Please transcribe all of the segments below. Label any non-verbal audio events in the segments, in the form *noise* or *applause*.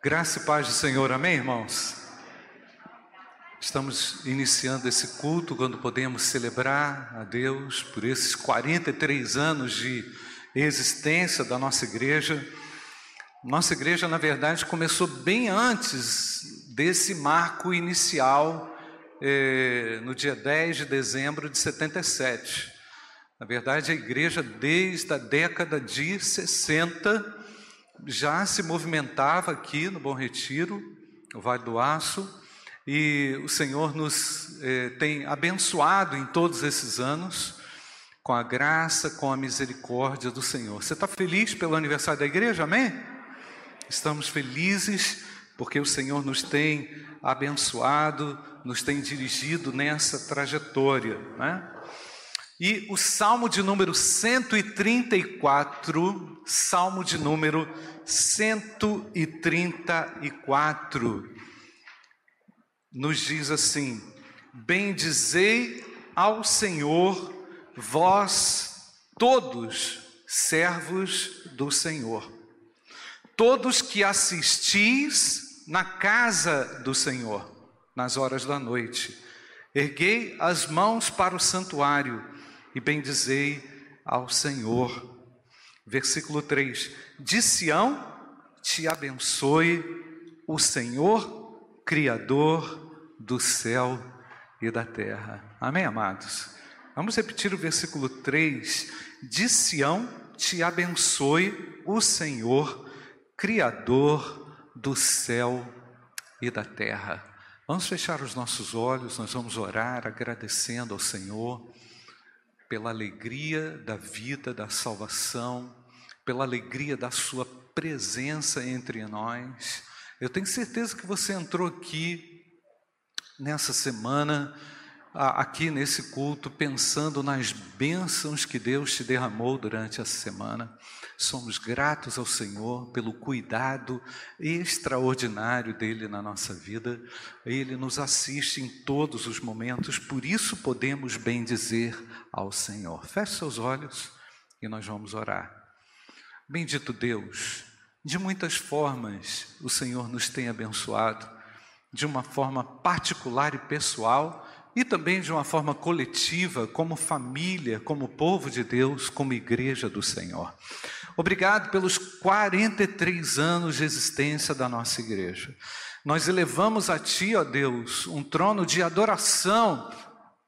Graça e paz do Senhor, amém, irmãos? Estamos iniciando esse culto quando podemos celebrar a Deus por esses 43 anos de existência da nossa igreja. Nossa igreja, na verdade, começou bem antes desse marco inicial, eh, no dia 10 de dezembro de 77. Na verdade, a igreja, desde a década de 60, já se movimentava aqui no Bom Retiro, no Vale do Aço, e o Senhor nos eh, tem abençoado em todos esses anos com a graça, com a misericórdia do Senhor. Você está feliz pelo aniversário da igreja? Amém? Estamos felizes porque o Senhor nos tem abençoado, nos tem dirigido nessa trajetória, né? E o Salmo de número 134, Salmo de número 134, nos diz assim: Bendizei ao Senhor, vós todos servos do Senhor, todos que assistis na casa do Senhor, nas horas da noite. Erguei as mãos para o santuário e bendizei ao Senhor. Versículo 3: De Sião te abençoe o Senhor, Criador do céu e da terra. Amém, amados? Vamos repetir o versículo 3: De Sião te abençoe o Senhor, Criador do céu e da terra. Vamos fechar os nossos olhos, nós vamos orar agradecendo ao Senhor pela alegria da vida, da salvação, pela alegria da Sua presença entre nós. Eu tenho certeza que você entrou aqui nessa semana, aqui nesse culto, pensando nas bênçãos que Deus te derramou durante essa semana. Somos gratos ao Senhor pelo cuidado extraordinário dele na nossa vida. Ele nos assiste em todos os momentos, por isso podemos bem dizer ao Senhor. Feche seus olhos e nós vamos orar. Bendito Deus, de muitas formas o Senhor nos tem abençoado, de uma forma particular e pessoal e também de uma forma coletiva, como família, como povo de Deus, como igreja do Senhor. Obrigado pelos 43 anos de existência da nossa igreja. Nós elevamos a Ti, ó Deus, um trono de adoração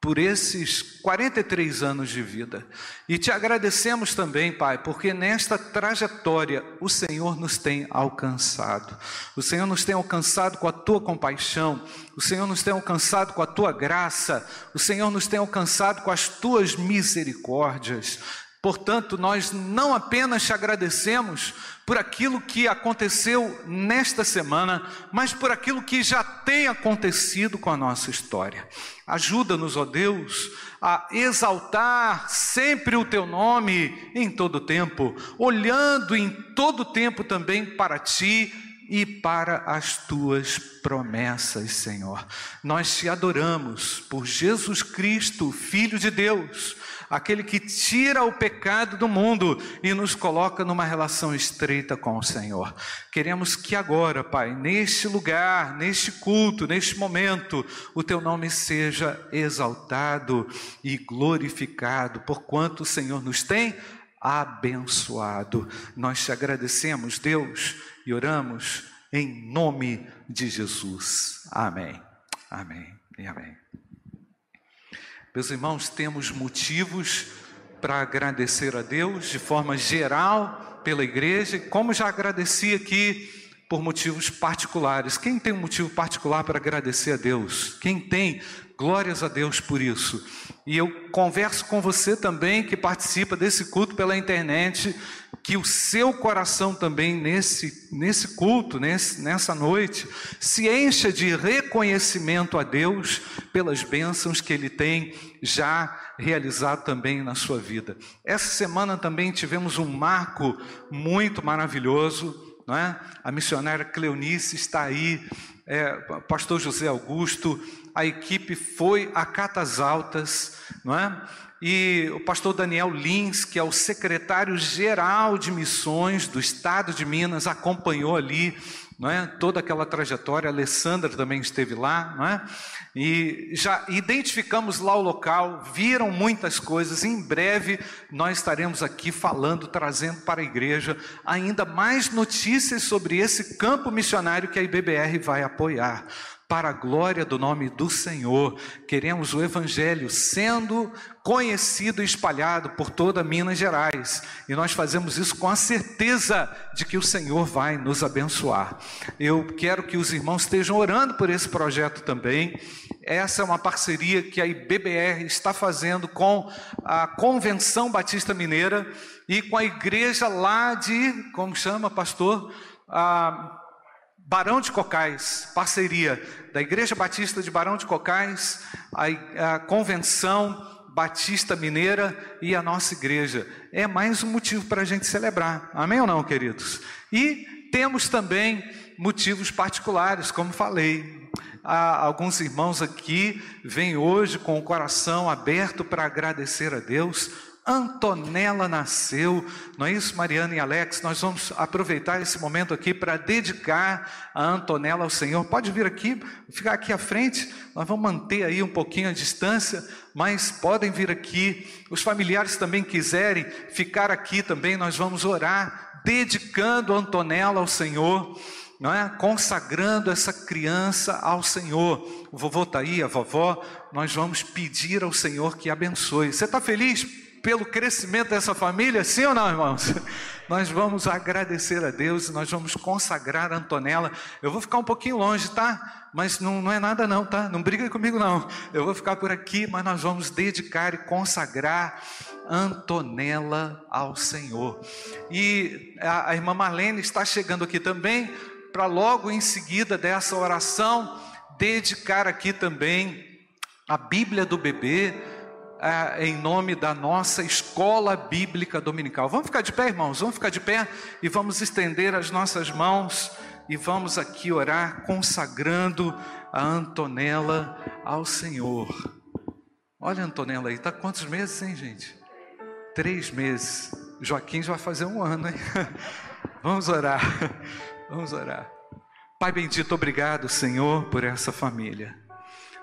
por esses 43 anos de vida. E te agradecemos também, Pai, porque nesta trajetória o Senhor nos tem alcançado. O Senhor nos tem alcançado com a tua compaixão, o Senhor nos tem alcançado com a tua graça, o Senhor nos tem alcançado com as tuas misericórdias. Portanto, nós não apenas te agradecemos por aquilo que aconteceu nesta semana, mas por aquilo que já tem acontecido com a nossa história. Ajuda-nos, ó Deus, a exaltar sempre o teu nome em todo tempo, olhando em todo tempo também para ti e para as tuas promessas, Senhor. Nós te adoramos por Jesus Cristo, Filho de Deus aquele que tira o pecado do mundo e nos coloca numa relação estreita com o Senhor. Queremos que agora, Pai, neste lugar, neste culto, neste momento, o teu nome seja exaltado e glorificado, porquanto o Senhor nos tem abençoado. Nós te agradecemos, Deus, e oramos em nome de Jesus. Amém. Amém e amém. Meus irmãos, temos motivos para agradecer a Deus de forma geral pela igreja, como já agradeci aqui por motivos particulares. Quem tem um motivo particular para agradecer a Deus? Quem tem? Glórias a Deus por isso. E eu converso com você também que participa desse culto pela internet, que o seu coração também nesse, nesse culto, nesse, nessa noite, se encha de reconhecimento a Deus pelas bênçãos que Ele tem já realizado também na sua vida. Essa semana também tivemos um marco muito maravilhoso não é? A missionária Cleonice está aí, é, pastor José Augusto, a equipe foi a Catas Altas, não é? E o pastor Daniel Lins, que é o secretário-geral de missões do estado de Minas, acompanhou ali não é? Toda aquela trajetória, a Alessandra também esteve lá, não é? E já identificamos lá o local, viram muitas coisas. Em breve nós estaremos aqui falando, trazendo para a igreja ainda mais notícias sobre esse campo missionário que a IBBR vai apoiar para a glória do nome do Senhor. Queremos o Evangelho sendo conhecido e espalhado por toda Minas Gerais. E nós fazemos isso com a certeza de que o Senhor vai nos abençoar. Eu quero que os irmãos estejam orando por esse projeto também. Essa é uma parceria que a IBBR está fazendo com a Convenção Batista Mineira e com a igreja lá de, como chama, pastor? A Barão de Cocais, parceria da Igreja Batista de Barão de Cocais, a, a, Convenção Batista Mineira e a nossa igreja. É mais um motivo para a gente celebrar, amém ou não, queridos? E temos também motivos particulares, como falei. Há alguns irmãos aqui vêm hoje com o coração aberto para agradecer a Deus Antonella nasceu, não é isso, Mariana e Alex? Nós vamos aproveitar esse momento aqui para dedicar a Antonella ao Senhor. Pode vir aqui, ficar aqui à frente, nós vamos manter aí um pouquinho a distância, mas podem vir aqui. Os familiares também quiserem ficar aqui também, nós vamos orar, dedicando Antonella ao Senhor. Não é? Consagrando essa criança ao Senhor. O vovô está aí, a vovó. Nós vamos pedir ao Senhor que abençoe. Você está feliz? Pelo crescimento dessa família, sim ou não, irmãos? Nós vamos agradecer a Deus nós vamos consagrar Antonella. Eu vou ficar um pouquinho longe, tá? Mas não, não é nada não, tá? Não briga comigo não. Eu vou ficar por aqui, mas nós vamos dedicar e consagrar Antonella ao Senhor. E a, a irmã Marlene está chegando aqui também para logo em seguida dessa oração dedicar aqui também a Bíblia do bebê em nome da nossa escola bíblica dominical. Vamos ficar de pé, irmãos? Vamos ficar de pé e vamos estender as nossas mãos e vamos aqui orar consagrando a Antonella ao Senhor. Olha a Antonella aí, está quantos meses, hein, gente? Três meses. Joaquim já vai fazer um ano, hein? *laughs* Vamos orar, *laughs* vamos orar. Pai bendito, obrigado, Senhor, por essa família.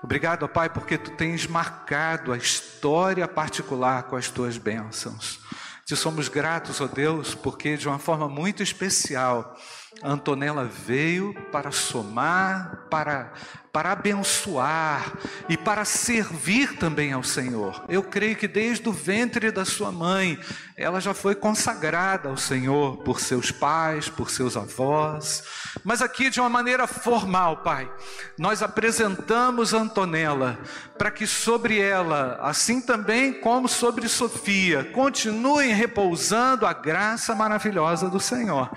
Obrigado, Pai, porque tu tens marcado a história particular com as tuas bênçãos. Te somos gratos, ó Deus, porque de uma forma muito especial, Antonella veio para somar, para para abençoar e para servir também ao Senhor. Eu creio que desde o ventre da sua mãe, ela já foi consagrada ao Senhor por seus pais, por seus avós. Mas aqui de uma maneira formal, Pai, nós apresentamos Antonella para que sobre ela, assim também como sobre Sofia, continuem repousando a graça maravilhosa do Senhor.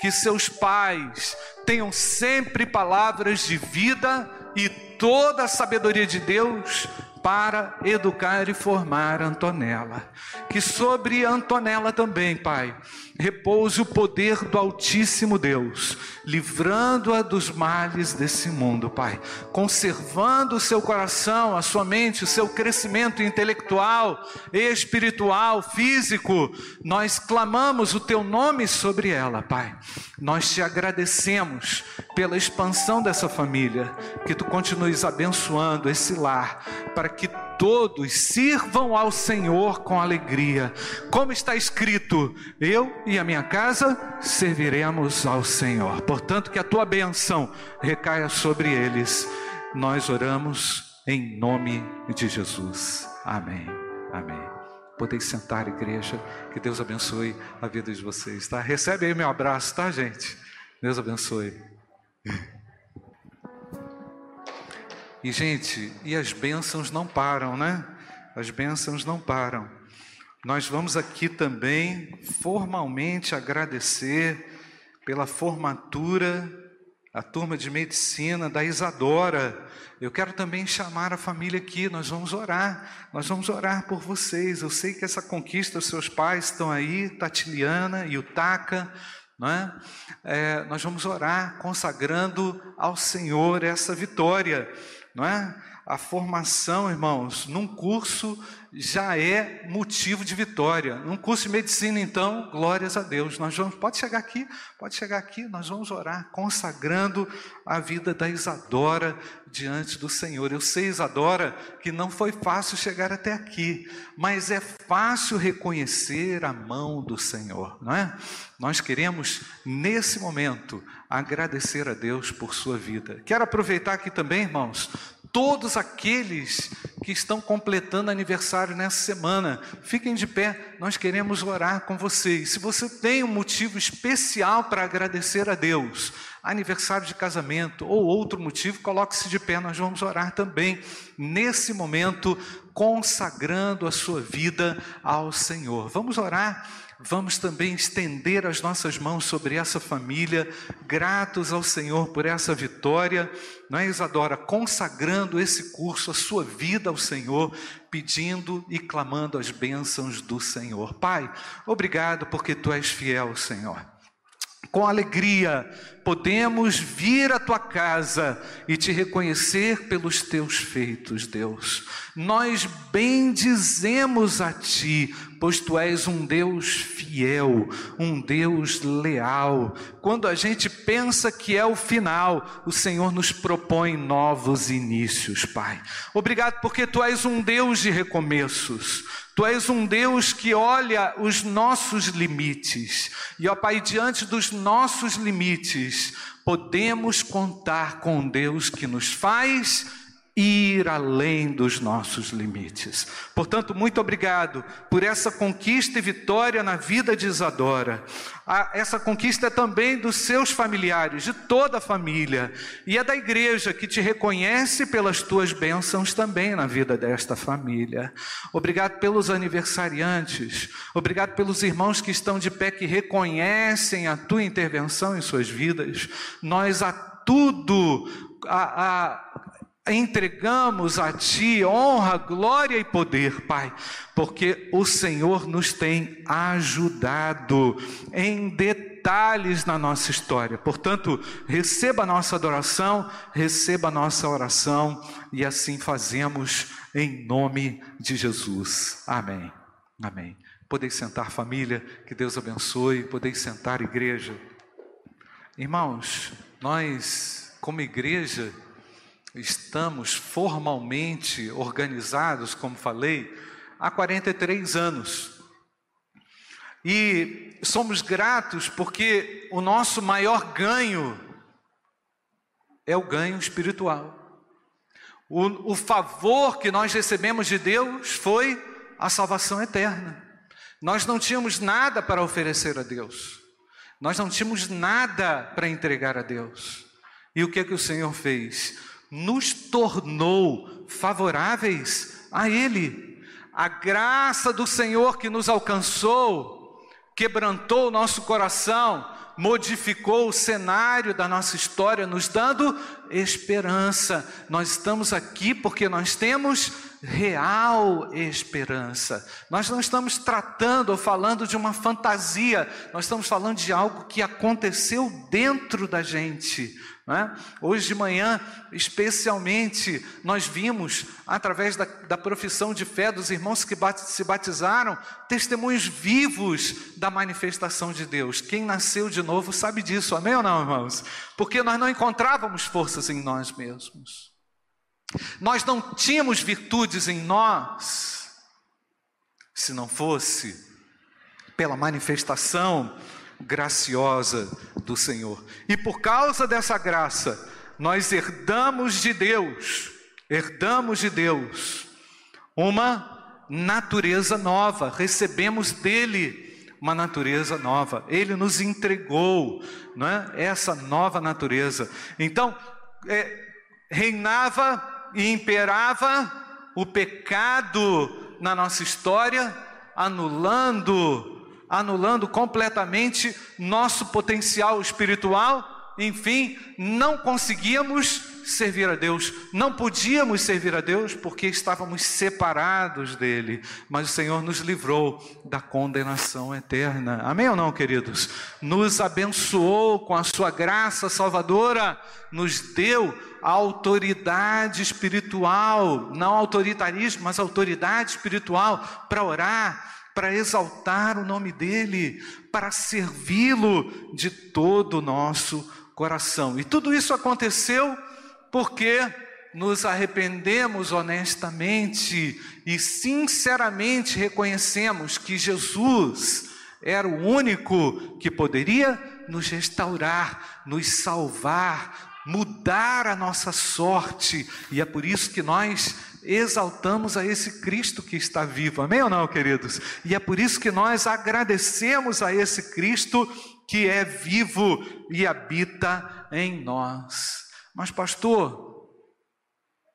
Que seus pais tenham sempre palavras de vida e toda a sabedoria de Deus para educar e formar Antonella. Que sobre Antonella também, Pai, repouse o poder do Altíssimo Deus, livrando-a dos males desse mundo, Pai, conservando o seu coração, a sua mente, o seu crescimento intelectual, espiritual, físico. Nós clamamos o teu nome sobre ela, Pai. Nós te agradecemos pela expansão dessa família, que tu continues abençoando esse lar, para que todos sirvam ao Senhor com alegria. Como está escrito, eu e a minha casa serviremos ao Senhor. Portanto, que a tua benção recaia sobre eles. Nós oramos em nome de Jesus. Amém. Amém. Podeis sentar, igreja. Que Deus abençoe a vida de vocês, tá? Recebe aí meu abraço, tá, gente? Deus abençoe. E, gente, e as bênçãos não param, né? As bênçãos não param. Nós vamos aqui também formalmente agradecer pela formatura, a turma de medicina da Isadora. Eu quero também chamar a família aqui, nós vamos orar, nós vamos orar por vocês. Eu sei que essa conquista, seus pais estão aí, Tatiliana e o Taca, não é? é nós vamos orar consagrando ao Senhor essa vitória não é? A formação, irmãos, num curso já é motivo de vitória. Num curso de medicina, então, glórias a Deus. Nós vamos, pode chegar aqui, pode chegar aqui, nós vamos orar, consagrando a vida da Isadora diante do Senhor. Eu sei, Isadora, que não foi fácil chegar até aqui, mas é fácil reconhecer a mão do Senhor, não é? Nós queremos, nesse momento, agradecer a Deus por sua vida. Quero aproveitar aqui também, irmãos, todos aqueles que estão completando aniversário nessa semana. Fiquem de pé, nós queremos orar com vocês. Se você tem um motivo especial para agradecer a Deus, aniversário de casamento ou outro motivo, coloque-se de pé, nós vamos orar também nesse momento, consagrando a sua vida ao Senhor. Vamos orar vamos também estender as nossas mãos sobre essa família, gratos ao Senhor por essa vitória, não é, Isadora? Consagrando esse curso, a sua vida ao Senhor, pedindo e clamando as bênçãos do Senhor. Pai, obrigado porque tu és fiel, Senhor. Com alegria, podemos vir à tua casa e te reconhecer pelos teus feitos, Deus. Nós bendizemos a ti, pois tu és um Deus fiel, um Deus leal. Quando a gente pensa que é o final, o Senhor nos propõe novos inícios, Pai. Obrigado porque tu és um Deus de recomeços. Tu és um Deus que olha os nossos limites. E, ó Pai, diante dos nossos limites, podemos contar com Deus que nos faz ir além dos nossos limites. Portanto, muito obrigado por essa conquista e vitória na vida de Isadora. essa conquista é também dos seus familiares, de toda a família, e é da igreja que te reconhece pelas tuas bênçãos também na vida desta família. Obrigado pelos aniversariantes, obrigado pelos irmãos que estão de pé, que reconhecem a tua intervenção em suas vidas. Nós a tudo, a, a entregamos a Ti honra, glória e poder, Pai, porque o Senhor nos tem ajudado em detalhes na nossa história. Portanto, receba a nossa adoração, receba a nossa oração e assim fazemos em nome de Jesus. Amém. Amém. Podeis sentar, família, que Deus abençoe. Podeis sentar, igreja. Irmãos, nós, como igreja, estamos formalmente organizados, como falei, há 43 anos. E somos gratos porque o nosso maior ganho é o ganho espiritual. O, o favor que nós recebemos de Deus foi a salvação eterna. Nós não tínhamos nada para oferecer a Deus. Nós não tínhamos nada para entregar a Deus. E o que é que o Senhor fez? Nos tornou favoráveis a Ele. A graça do Senhor que nos alcançou, quebrantou o nosso coração, modificou o cenário da nossa história, nos dando esperança. Nós estamos aqui porque nós temos real esperança. Nós não estamos tratando ou falando de uma fantasia, nós estamos falando de algo que aconteceu dentro da gente. É? Hoje de manhã, especialmente, nós vimos, através da, da profissão de fé dos irmãos que se batizaram, testemunhos vivos da manifestação de Deus. Quem nasceu de novo sabe disso, amém ou não, irmãos? Porque nós não encontrávamos forças em nós mesmos, nós não tínhamos virtudes em nós, se não fosse pela manifestação graciosa do Senhor. E por causa dessa graça, nós herdamos de Deus, herdamos de Deus uma natureza nova, recebemos dele uma natureza nova. Ele nos entregou, não é? Essa nova natureza. Então, é, reinava e imperava o pecado na nossa história, anulando anulando completamente nosso potencial espiritual, enfim, não conseguíamos servir a Deus, não podíamos servir a Deus porque estávamos separados dele, mas o Senhor nos livrou da condenação eterna. Amém ou não, queridos? Nos abençoou com a sua graça salvadora, nos deu autoridade espiritual, não autoritarismo, mas autoridade espiritual para orar, para exaltar o nome dEle, para servi-lo de todo o nosso coração. E tudo isso aconteceu porque nos arrependemos honestamente e sinceramente reconhecemos que Jesus era o único que poderia nos restaurar, nos salvar, mudar a nossa sorte, e é por isso que nós exaltamos a esse Cristo que está vivo, amém ou não, queridos? E é por isso que nós agradecemos a esse Cristo que é vivo e habita em nós. Mas, pastor,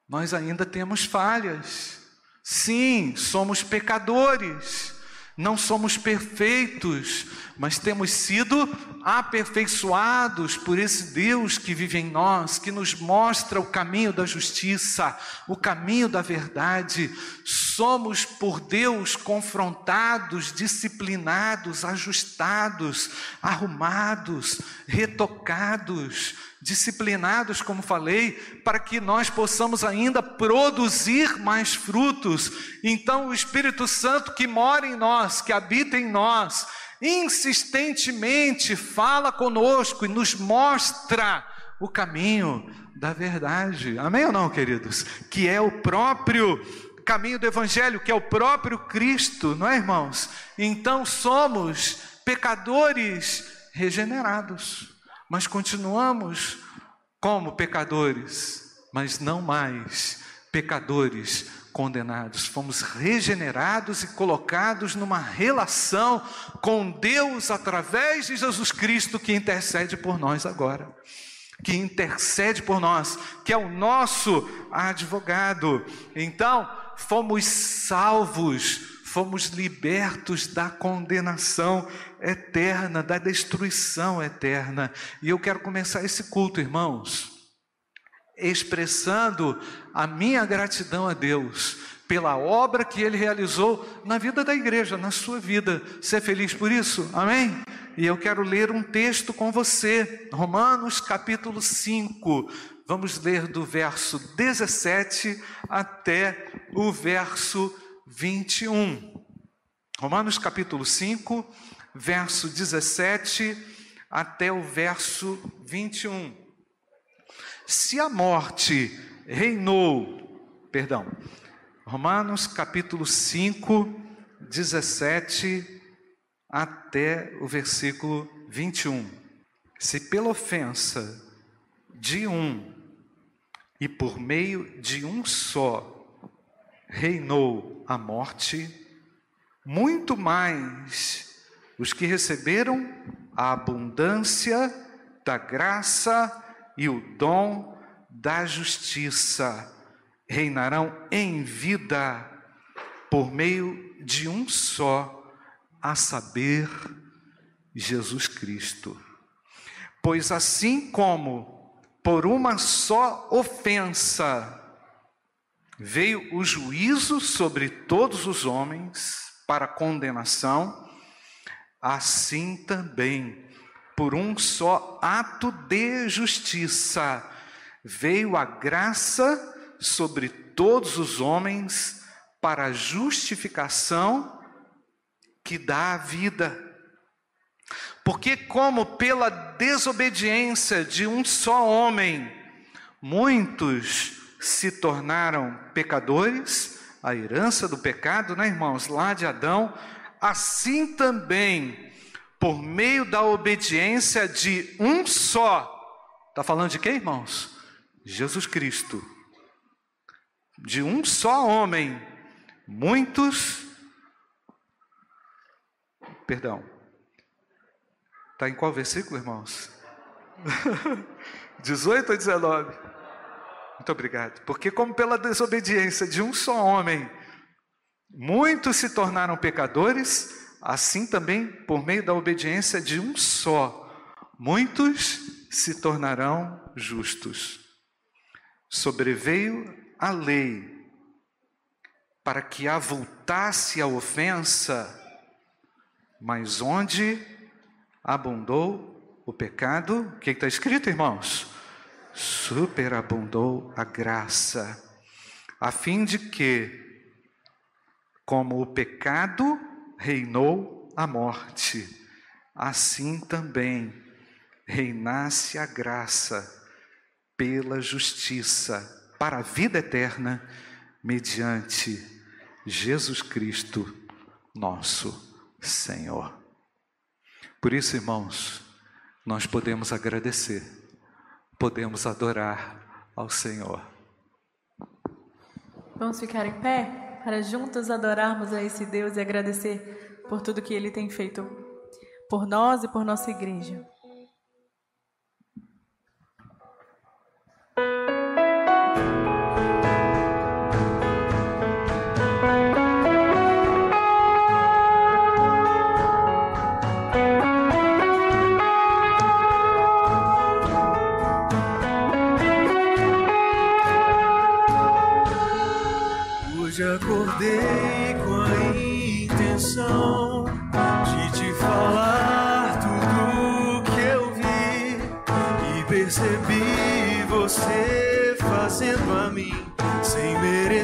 nós ainda temos falhas. Sim, somos pecadores. Não somos perfeitos, mas temos sido aperfeiçoados por esse Deus que vive em nós, que nos mostra o caminho da justiça, o caminho da verdade. Somos por Deus confrontados, disciplinados, ajustados, arrumados, retocados disciplinados, como falei, para que nós possamos ainda produzir mais frutos. Então, o Espírito Santo que mora em nós, que habita em nós, insistentemente fala conosco e nos mostra o caminho da verdade. Amém ou não, queridos? Que é o próprio caminho do Evangelho, que é o próprio Cristo, não é, irmãos? Então somos pecadores regenerados mas continuamos como pecadores, mas não mais pecadores condenados. Fomos regenerados e colocados numa relação com Deus através de Jesus Cristo que intercede por nós agora. Que intercede por nós, que é o nosso advogado. Então, fomos salvos fomos libertos da condenação eterna, da destruição eterna. E eu quero começar esse culto, irmãos, expressando a minha gratidão a Deus pela obra que ele realizou na vida da igreja, na sua vida. Ser feliz por isso? Amém? E eu quero ler um texto com você, Romanos capítulo 5. Vamos ler do verso 17 até o verso 21. Romanos capítulo 5, verso 17 até o verso 21. Se a morte reinou, perdão, Romanos capítulo 5, 17 até o versículo 21. Se pela ofensa de um e por meio de um só reinou a morte, muito mais os que receberam a abundância da graça e o dom da justiça reinarão em vida por meio de um só, a saber, Jesus Cristo. Pois assim como por uma só ofensa veio o juízo sobre todos os homens para condenação, assim também, por um só ato de justiça, veio a graça sobre todos os homens para a justificação que dá a vida. Porque, como pela desobediência de um só homem, muitos se tornaram pecadores, a herança do pecado, né, irmãos, lá de Adão, assim também, por meio da obediência de um só, está falando de quem, irmãos? Jesus Cristo, de um só homem, muitos, perdão, está em qual versículo, irmãos? *laughs* 18 ou 19? Muito obrigado. Porque, como pela desobediência de um só homem, muitos se tornaram pecadores, assim também, por meio da obediência de um só, muitos se tornarão justos. sobreveio a lei para que avultasse a ofensa, mas onde abundou o pecado, o que está escrito, irmãos? Superabundou a graça, a fim de que, como o pecado reinou a morte, assim também reinasse a graça pela justiça para a vida eterna mediante Jesus Cristo, nosso Senhor. Por isso, irmãos, nós podemos agradecer, podemos adorar ao Senhor. Vamos ficar em pé para juntos adorarmos a esse Deus e agradecer por tudo que Ele tem feito por nós e por nossa igreja.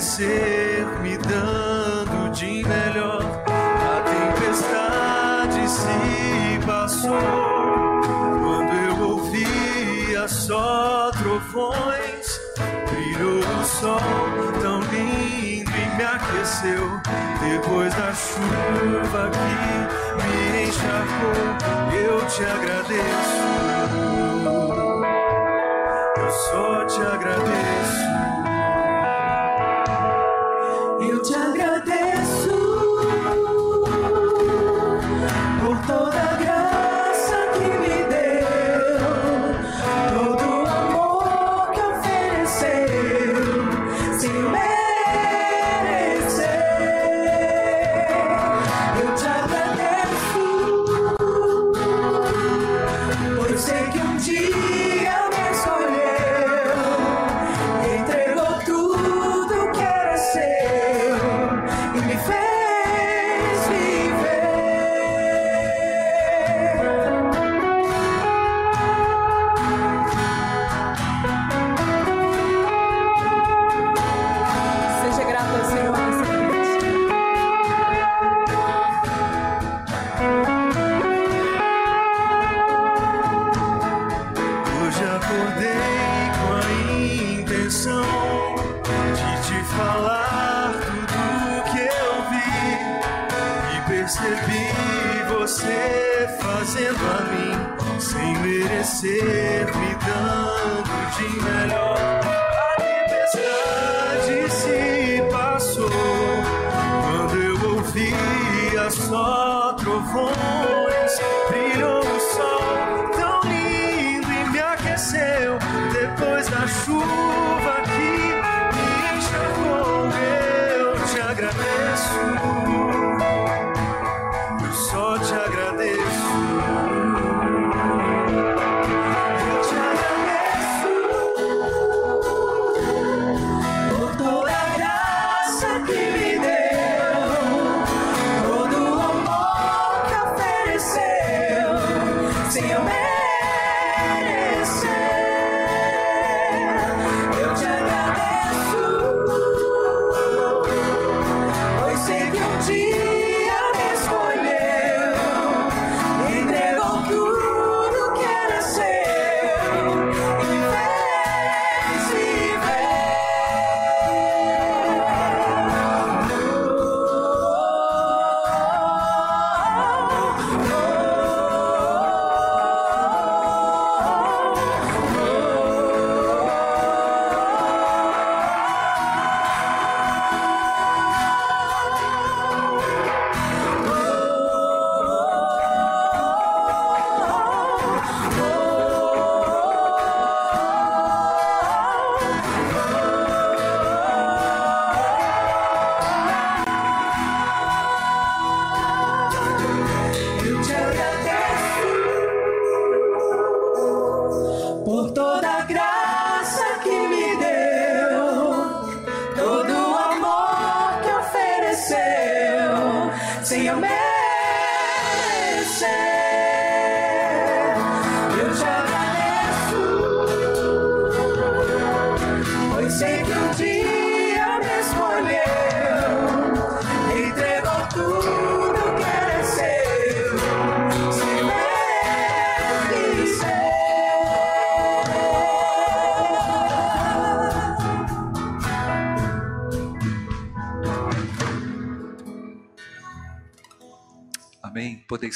Ser me dando de melhor. A tempestade se passou quando eu ouvia só trovões. Brilhou o sol tão lindo e me aqueceu. Depois da chuva que me encharcou, eu te agradeço. Eu só te agradeço.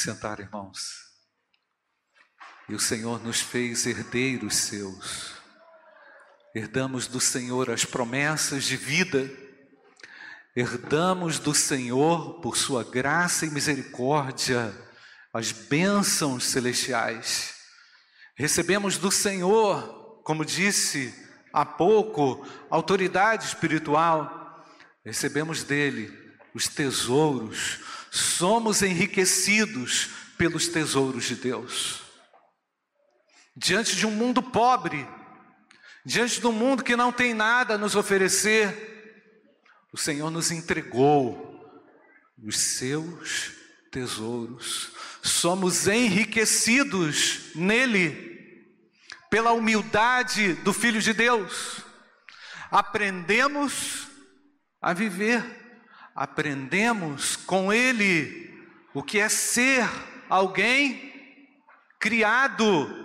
Sentar, irmãos. E o Senhor nos fez herdeiros seus. Herdamos do Senhor as promessas de vida. Herdamos do Senhor, por sua graça e misericórdia, as bênçãos celestiais. Recebemos do Senhor, como disse há pouco, autoridade espiritual. Recebemos dele os tesouros. Somos enriquecidos pelos tesouros de Deus diante de um mundo pobre, diante de um mundo que não tem nada a nos oferecer, o Senhor nos entregou os seus tesouros. Somos enriquecidos nele pela humildade do Filho de Deus. Aprendemos a viver, aprendemos com ele o que é ser alguém criado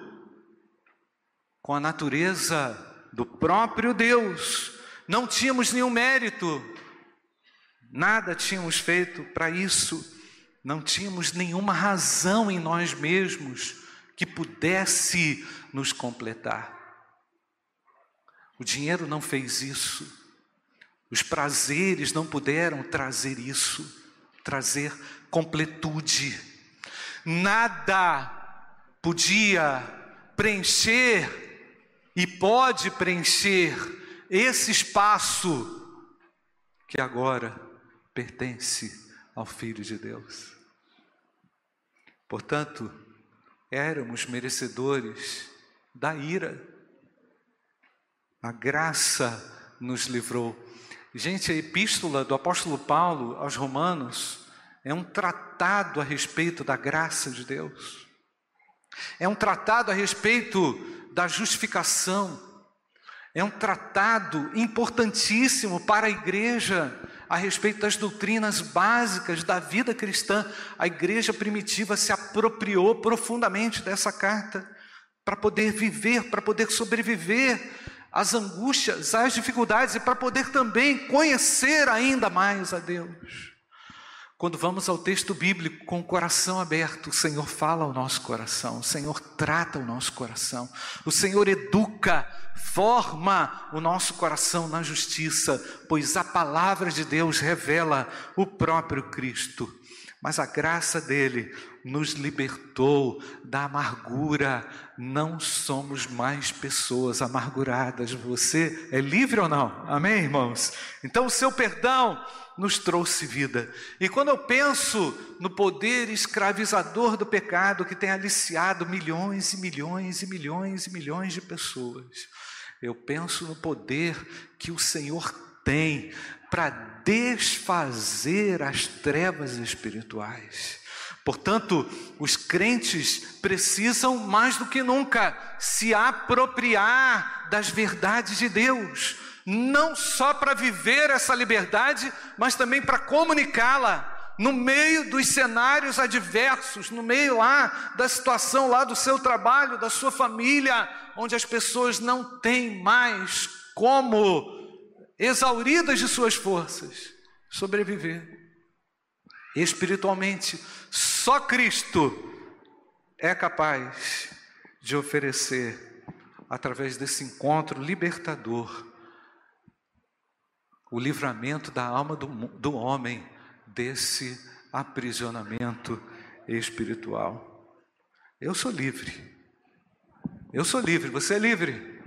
com a natureza do próprio Deus. Não tínhamos nenhum mérito, nada tínhamos feito para isso, não tínhamos nenhuma razão em nós mesmos que pudesse nos completar. O dinheiro não fez isso, os prazeres não puderam trazer isso, trazer completude. Nada podia preencher e pode preencher esse espaço que agora pertence ao Filho de Deus. Portanto, éramos merecedores da ira. A graça nos livrou. Gente, a epístola do apóstolo Paulo aos Romanos é um tratado a respeito da graça de Deus. É um tratado a respeito da justificação. É um tratado importantíssimo para a igreja a respeito das doutrinas básicas da vida cristã. A igreja primitiva se apropriou profundamente dessa carta para poder viver, para poder sobreviver às angústias, às dificuldades e para poder também conhecer ainda mais a Deus. Quando vamos ao texto bíblico com o coração aberto, o Senhor fala ao nosso coração, o Senhor trata o nosso coração, o Senhor educa, forma o nosso coração na justiça, pois a palavra de Deus revela o próprio Cristo. Mas a graça dele nos libertou da amargura, não somos mais pessoas amarguradas. Você é livre ou não? Amém, irmãos? Então, o seu perdão nos trouxe vida. E quando eu penso no poder escravizador do pecado que tem aliciado milhões e milhões e milhões e milhões de pessoas, eu penso no poder que o Senhor tem para desfazer as trevas espirituais. Portanto, os crentes precisam mais do que nunca se apropriar das verdades de Deus não só para viver essa liberdade, mas também para comunicá-la no meio dos cenários adversos, no meio lá da situação lá do seu trabalho, da sua família, onde as pessoas não têm mais como, exauridas de suas forças, sobreviver. Espiritualmente, só Cristo é capaz de oferecer, através desse encontro libertador, o livramento da alma do, do homem desse aprisionamento espiritual. Eu sou livre. Eu sou livre, você é livre.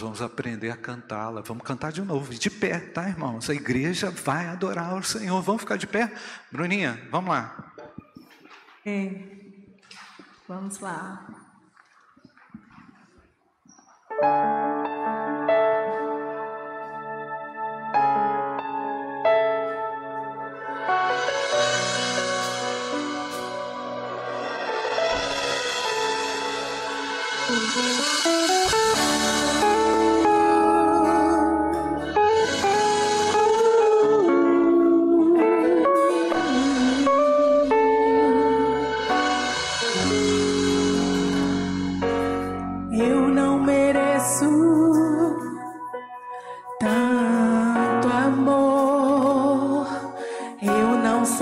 vamos aprender a cantá-la. Vamos cantar de novo, de pé, tá, irmãos? A igreja vai adorar o Senhor. Vamos ficar de pé? Bruninha, vamos lá. É. Vamos lá.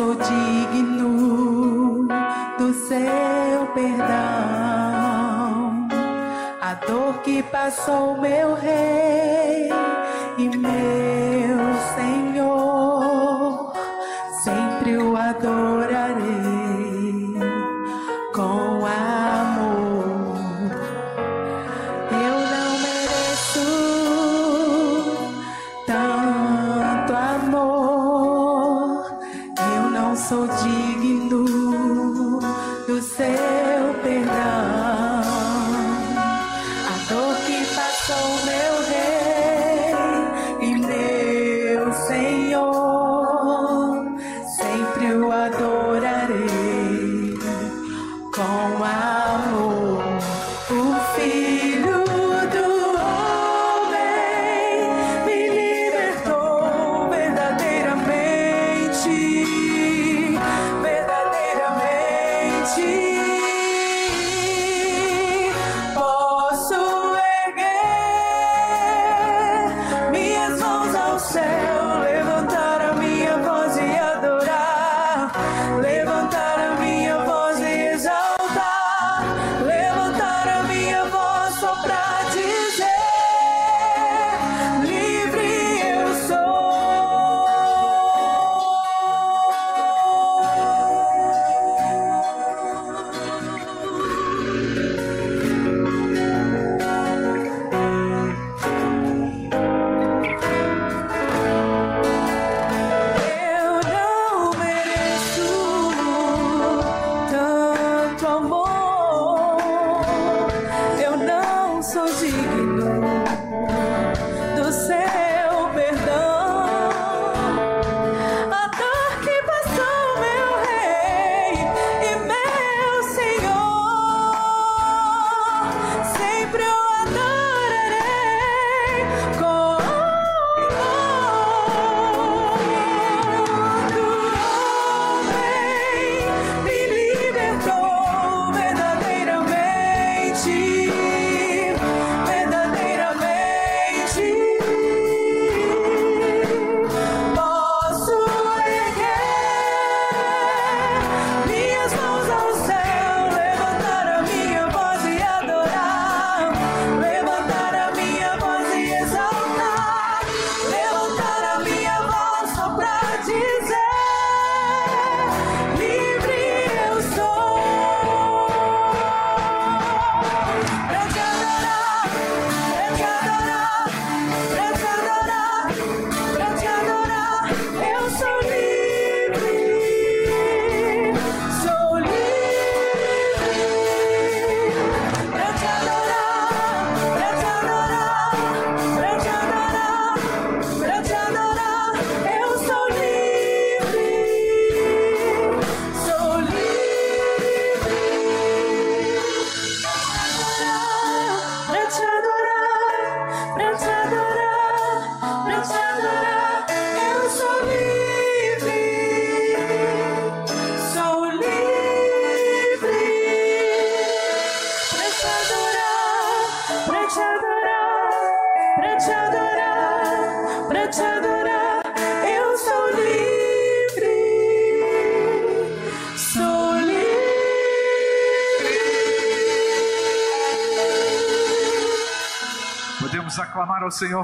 sou digno do seu perdão. A dor que passou meu rei e meu Senhor, sempre o adoro.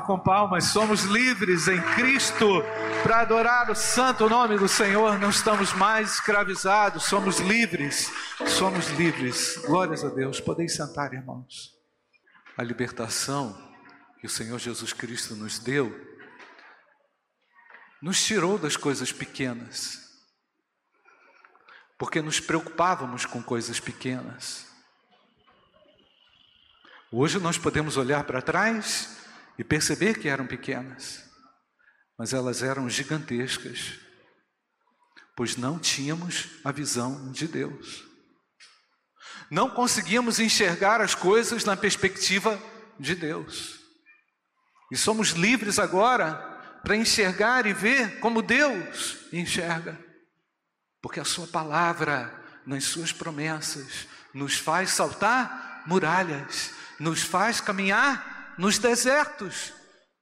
Com palmas. Somos livres em Cristo para adorar o santo nome do Senhor. Não estamos mais escravizados, somos livres. Somos livres. Glórias a Deus. Podeis sentar, irmãos. A libertação que o Senhor Jesus Cristo nos deu nos tirou das coisas pequenas. Porque nos preocupávamos com coisas pequenas. Hoje nós podemos olhar para trás e perceber que eram pequenas, mas elas eram gigantescas, pois não tínhamos a visão de Deus. Não conseguíamos enxergar as coisas na perspectiva de Deus. E somos livres agora para enxergar e ver como Deus enxerga, porque a Sua palavra, nas Suas promessas, nos faz saltar muralhas, nos faz caminhar nos desertos,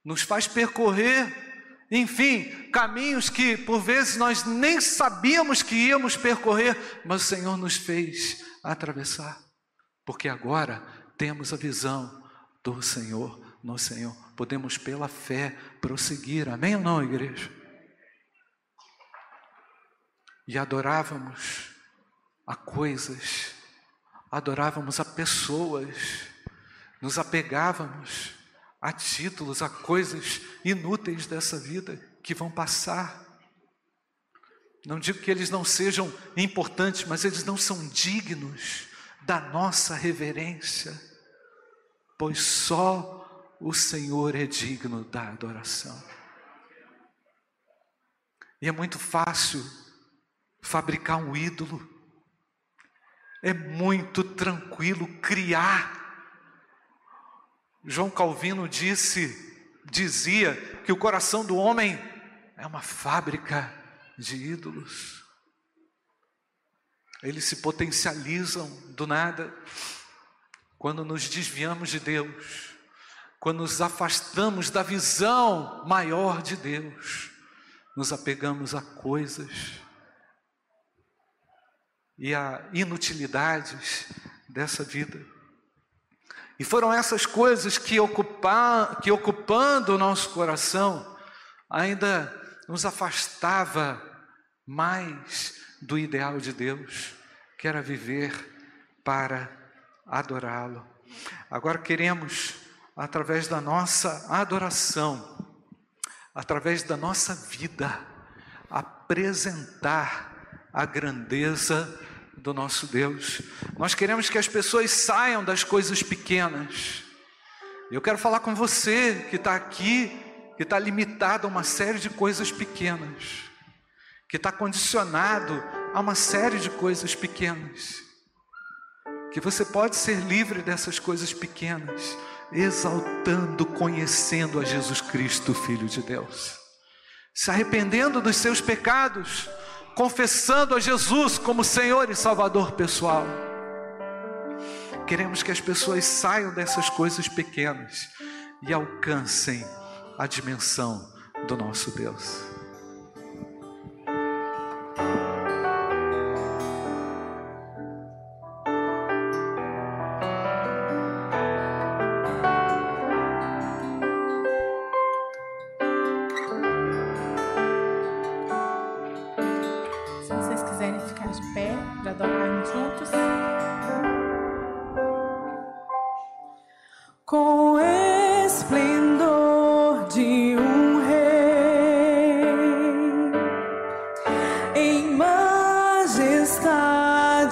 nos faz percorrer, enfim, caminhos que por vezes nós nem sabíamos que íamos percorrer, mas o Senhor nos fez atravessar, porque agora temos a visão do Senhor no Senhor, podemos pela fé prosseguir, amém ou não, igreja? E adorávamos a coisas, adorávamos a pessoas, nos apegávamos a títulos, a coisas inúteis dessa vida que vão passar. Não digo que eles não sejam importantes, mas eles não são dignos da nossa reverência, pois só o Senhor é digno da adoração. E é muito fácil fabricar um ídolo, é muito tranquilo criar. João Calvino disse, dizia que o coração do homem é uma fábrica de ídolos. Eles se potencializam do nada quando nos desviamos de Deus, quando nos afastamos da visão maior de Deus, nos apegamos a coisas e a inutilidades dessa vida. E foram essas coisas que, ocupar, que ocupando o nosso coração, ainda nos afastava mais do ideal de Deus, que era viver para adorá-lo. Agora queremos, através da nossa adoração, através da nossa vida, apresentar a grandeza do nosso Deus. Nós queremos que as pessoas saiam das coisas pequenas. Eu quero falar com você que está aqui que está limitado a uma série de coisas pequenas, que está condicionado a uma série de coisas pequenas, que você pode ser livre dessas coisas pequenas, exaltando, conhecendo a Jesus Cristo, Filho de Deus, se arrependendo dos seus pecados, confessando a Jesus como Senhor e Salvador pessoal. Queremos que as pessoas saiam dessas coisas pequenas e alcancem a dimensão do nosso Deus.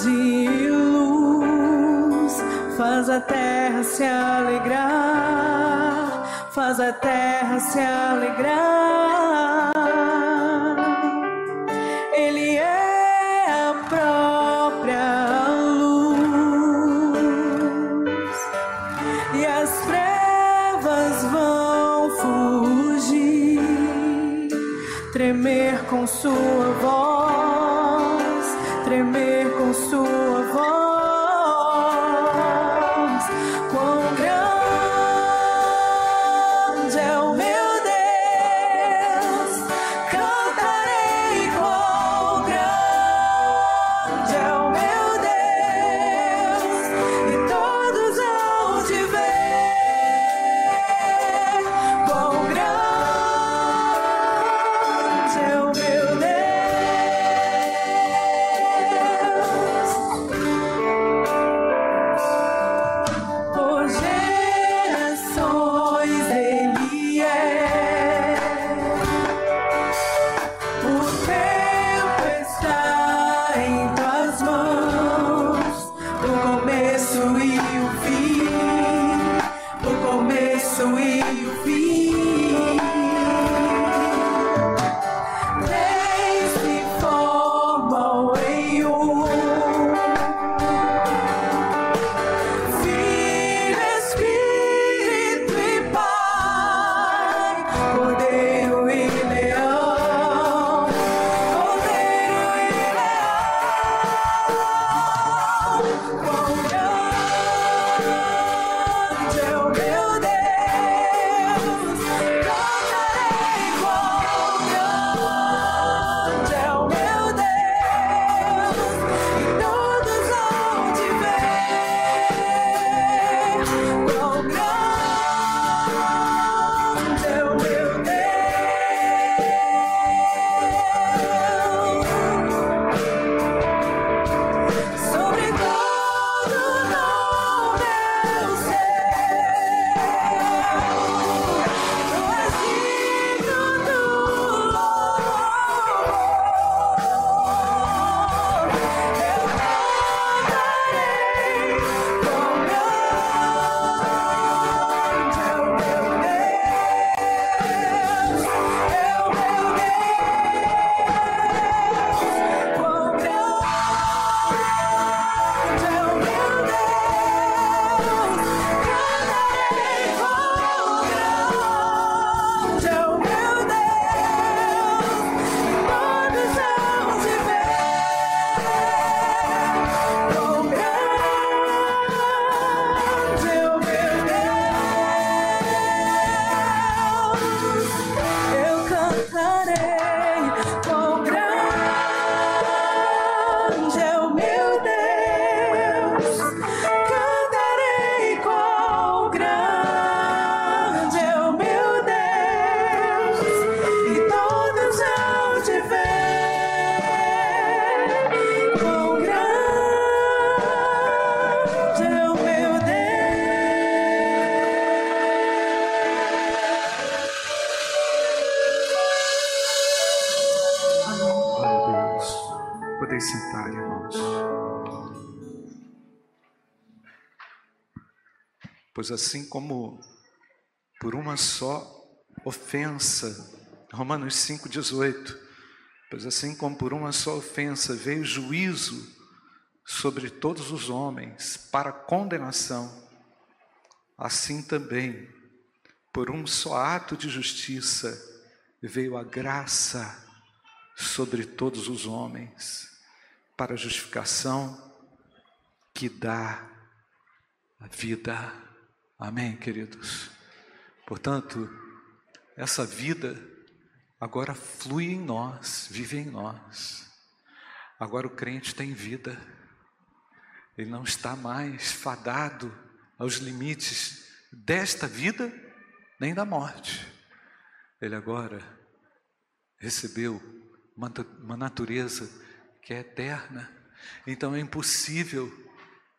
de luz, faz a terra se alegrar, faz a terra se alegrar. Assim como por uma só ofensa, Romanos 5,18, pois assim como por uma só ofensa veio juízo sobre todos os homens para condenação, assim também, por um só ato de justiça, veio a graça sobre todos os homens para a justificação que dá a vida. Amém, queridos? Portanto, essa vida agora flui em nós, vive em nós. Agora o crente tem vida. Ele não está mais fadado aos limites desta vida nem da morte. Ele agora recebeu uma, natureza que é eterna. Então é impossível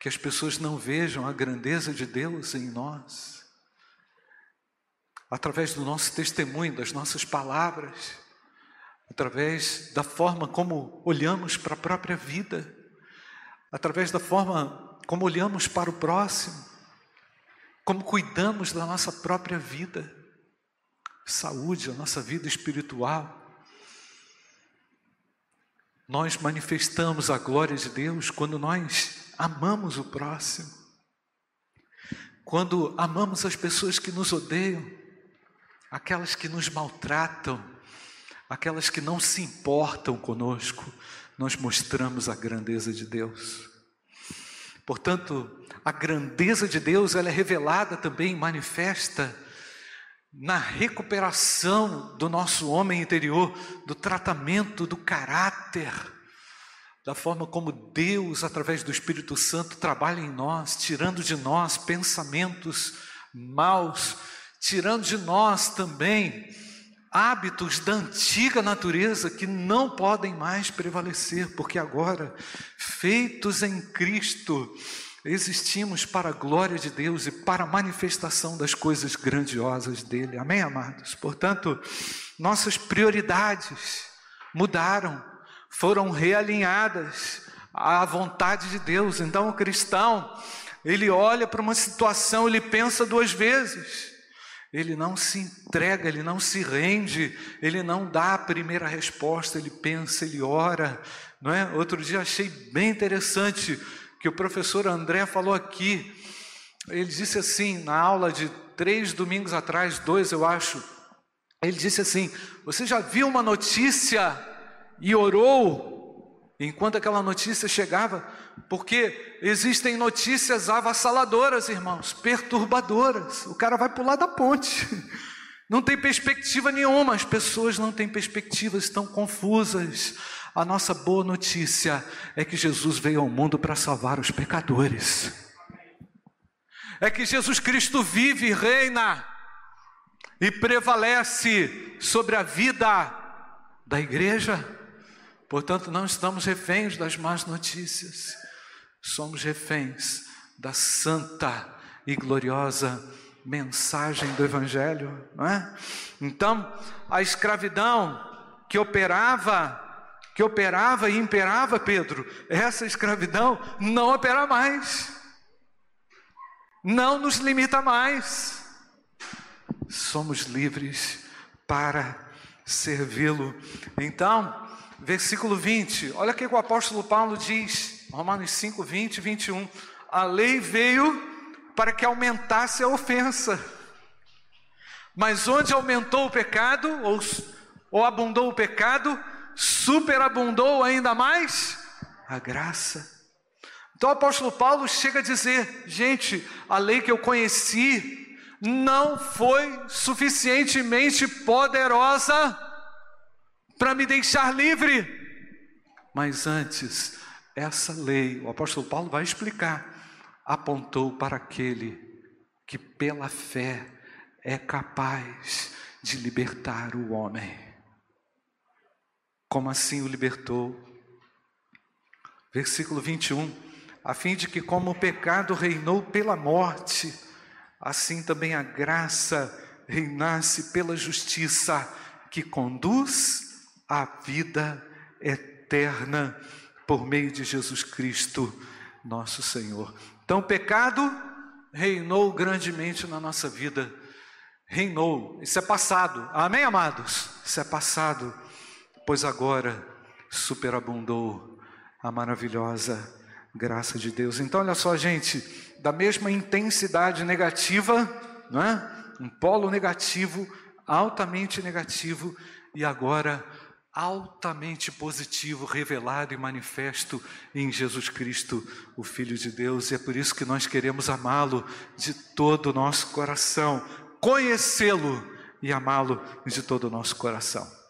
que as pessoas não vejam a grandeza de Deus em nós. Através do nosso testemunho, das nossas palavras, através da forma como olhamos para a própria vida, através da forma como olhamos para o próximo, como cuidamos da nossa própria vida, saúde, a nossa vida espiritual. Nós manifestamos a glória de Deus quando nós amamos o próximo, quando amamos as pessoas que nos odeiam, aquelas que nos maltratam, aquelas que não se importam conosco, nós mostramos a grandeza de Deus. Portanto, a grandeza de Deus ela é revelada também, manifesta na recuperação do nosso homem interior, do tratamento do caráter, da forma como Deus, através do Espírito Santo, trabalha em nós, tirando de nós pensamentos maus, tirando de nós também hábitos da antiga natureza que não podem mais prevalecer, porque agora, feitos em Cristo, existimos para a glória de Deus e para a manifestação das coisas grandiosas dele. Amém, amados? Portanto, nossas prioridades mudaram, foram realinhadas à vontade de Deus. Então, o cristão, ele olha para uma situação, ele pensa duas vezes. Ele não se entrega, ele não se rende, ele não dá a primeira resposta, ele pensa, ele ora, não é? Outro dia achei bem interessante que o professor André falou aqui. Ele disse assim, na aula de três domingos atrás, dois eu acho, ele disse assim: Você já viu uma notícia e orou enquanto aquela notícia chegava? Porque existem notícias avassaladoras, irmãos, perturbadoras. O cara vai pular da ponte. *laughs* Não tem perspectiva nenhuma, as pessoas não têm perspectiva, estão confusas. A nossa boa notícia é que Jesus veio ao mundo para salvar os pecadores. É que Jesus Cristo vive e reina e prevalece sobre a vida da igreja. Portanto, não estamos reféns das más notícias, somos reféns da santa e gloriosa mensagem do Evangelho, não é? Então, a escravidão que operava que operava e imperava Pedro, essa escravidão não opera mais, não nos limita mais, somos livres para servi-lo. Então, versículo 20, olha o que o apóstolo Paulo diz, Romanos 5, 20 e 21. A lei veio para que aumentasse a ofensa, mas onde aumentou o pecado, ou, ou abundou o pecado, superabundou ainda mais a graça. Então o apóstolo Paulo chega a dizer: gente, a lei que eu conheci não foi suficientemente poderosa para me deixar livre, mas antes, essa lei, o apóstolo Paulo vai explicar, apontou para aquele que pela fé é capaz de libertar o homem como assim o libertou. Versículo 21, a fim de que, como o pecado reinou pela morte, assim também a graça reinasse pela justiça, que conduz à vida eterna por meio de Jesus Cristo, nosso Senhor. Então, o pecado reinou grandemente na nossa vida, reinou, isso é passado, amém, amados? Isso é passado, pois agora superabundou a maravilhosa graça de Deus. Então, olha só, gente, da mesma intensidade negativa, não é? Um polo negativo, altamente negativo, e agora altamente positivo, revelado e manifesto em Jesus Cristo, o Filho de Deus, e é por isso que nós queremos amá-lo de todo o nosso coração, conhecê-lo e amá-lo de todo o nosso coração.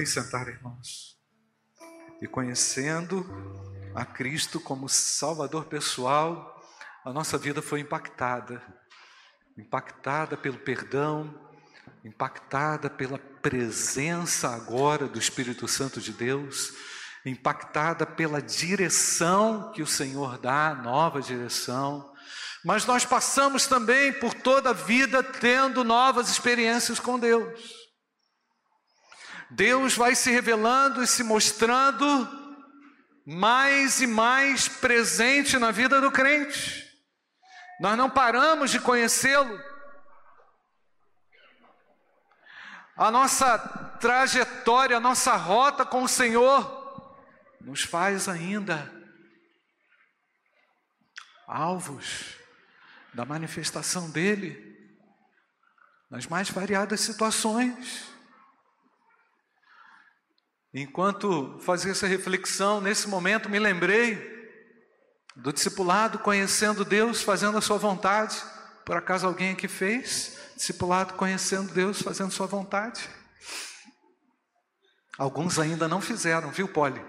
Podeis sentar, irmãos. E conhecendo a Cristo como Salvador pessoal, a nossa vida foi impactada. Impactada pelo perdão, impactada pela presença agora do Espírito Santo de Deus, impactada pela direção que o Senhor dá, nova direção. Mas nós passamos também por toda a vida tendo novas experiências com Deus. Deus vai se revelando e se mostrando mais e mais presente na vida do crente. Nós não paramos de conhecê-lo. A nossa trajetória, a nossa rota com o Senhor nos faz ainda alvos da manifestação dele nas mais variadas situações. Enquanto fazia essa reflexão, nesse momento me lembrei do discipulado conhecendo Deus, fazendo a sua vontade. Por acaso alguém aqui fez? Discipulado conhecendo Deus, fazendo sua vontade. Alguns ainda não fizeram, viu, Polly?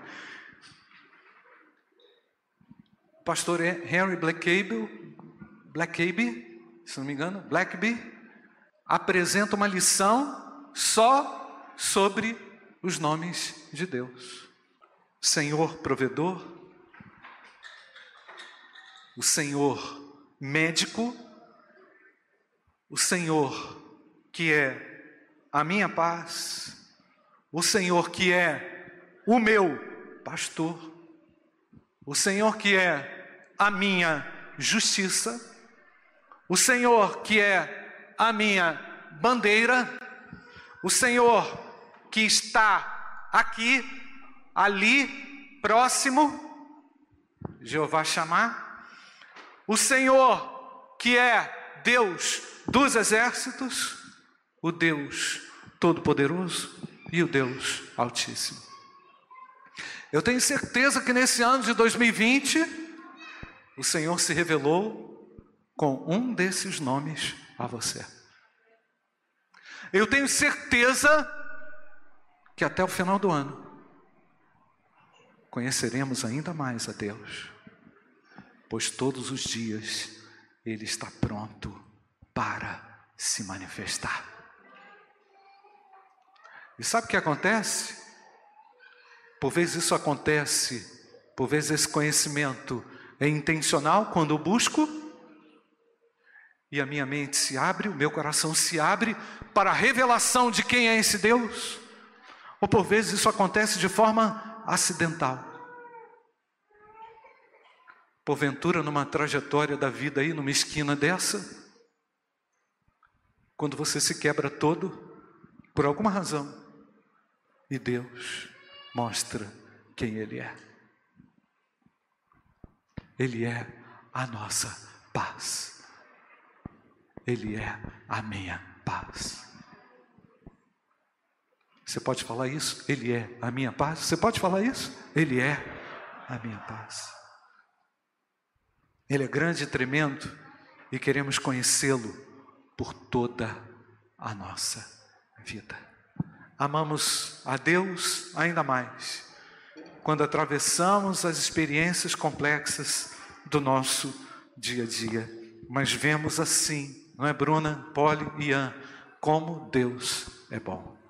Pastor Henry Blackable, Blackable, se não me engano, Blackby, apresenta uma lição só sobre os nomes de Deus. Senhor provedor, o Senhor médico, o Senhor que é a minha paz, o Senhor que é o meu pastor, o Senhor que é a minha justiça, o Senhor que é a minha bandeira, o Senhor que está aqui, ali, próximo, Jeová chamar, o Senhor que é Deus dos exércitos, o Deus Todo-Poderoso e o Deus Altíssimo. Eu tenho certeza que nesse ano de 2020, o Senhor se revelou com um desses nomes a você. Eu tenho certeza que até o final do ano conheceremos ainda mais a Deus, pois todos os dias Ele está pronto para se manifestar. E sabe o que acontece? Por vezes isso acontece, por vezes esse conhecimento é intencional quando eu busco, e a minha mente se abre, o meu coração se abre para a revelação de quem é esse Deus, ou por vezes isso acontece de forma acidental. Porventura, numa trajetória da vida aí, numa esquina dessa, quando você se quebra todo, por alguma razão, e Deus mostra quem Ele é. Ele é a nossa paz. Ele é a minha paz. Você pode falar isso? Ele é a minha paz? Você pode falar isso? Ele é a minha paz. Ele é grande e tremendo e queremos conhecê-lo por toda a nossa vida. Amamos a Deus ainda mais quando atravessamos as experiências complexas do nosso dia a dia, mas vemos assim, não é, Bruna, Poli e Ian, como Deus é bom.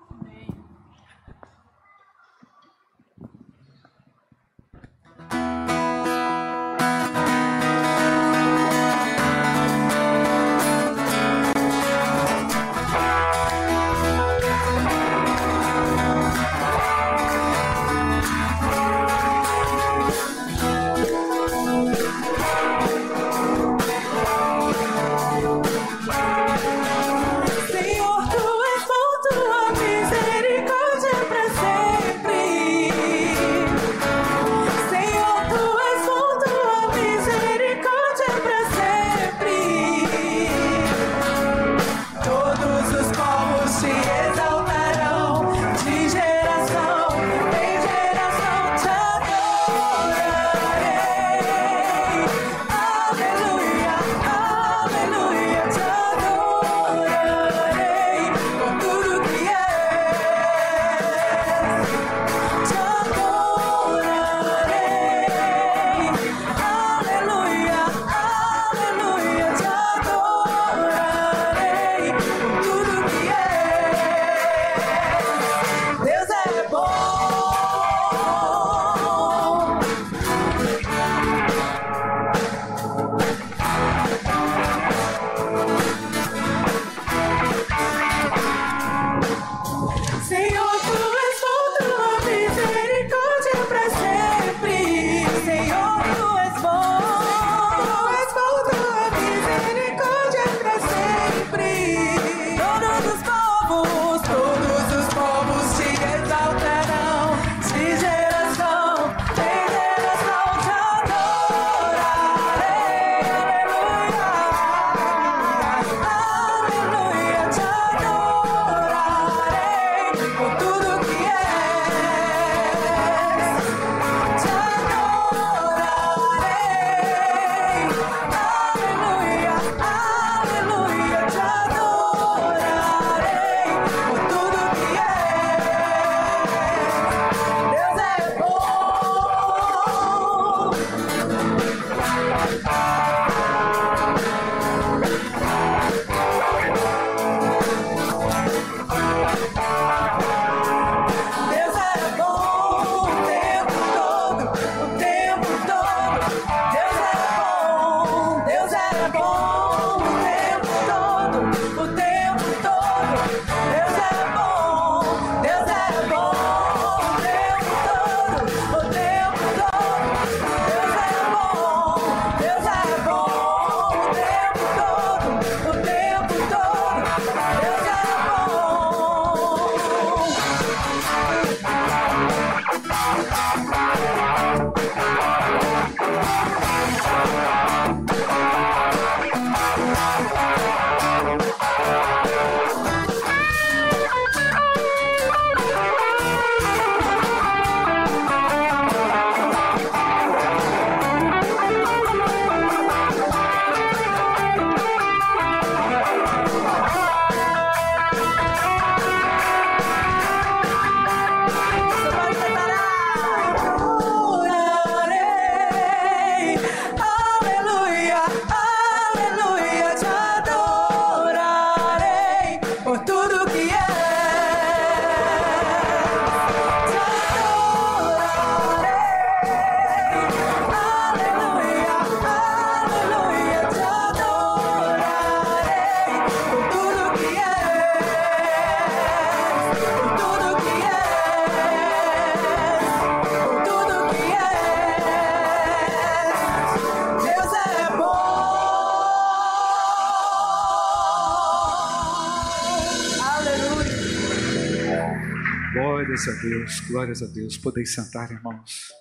Glórias a Deus. Podeis sentar, irmãos.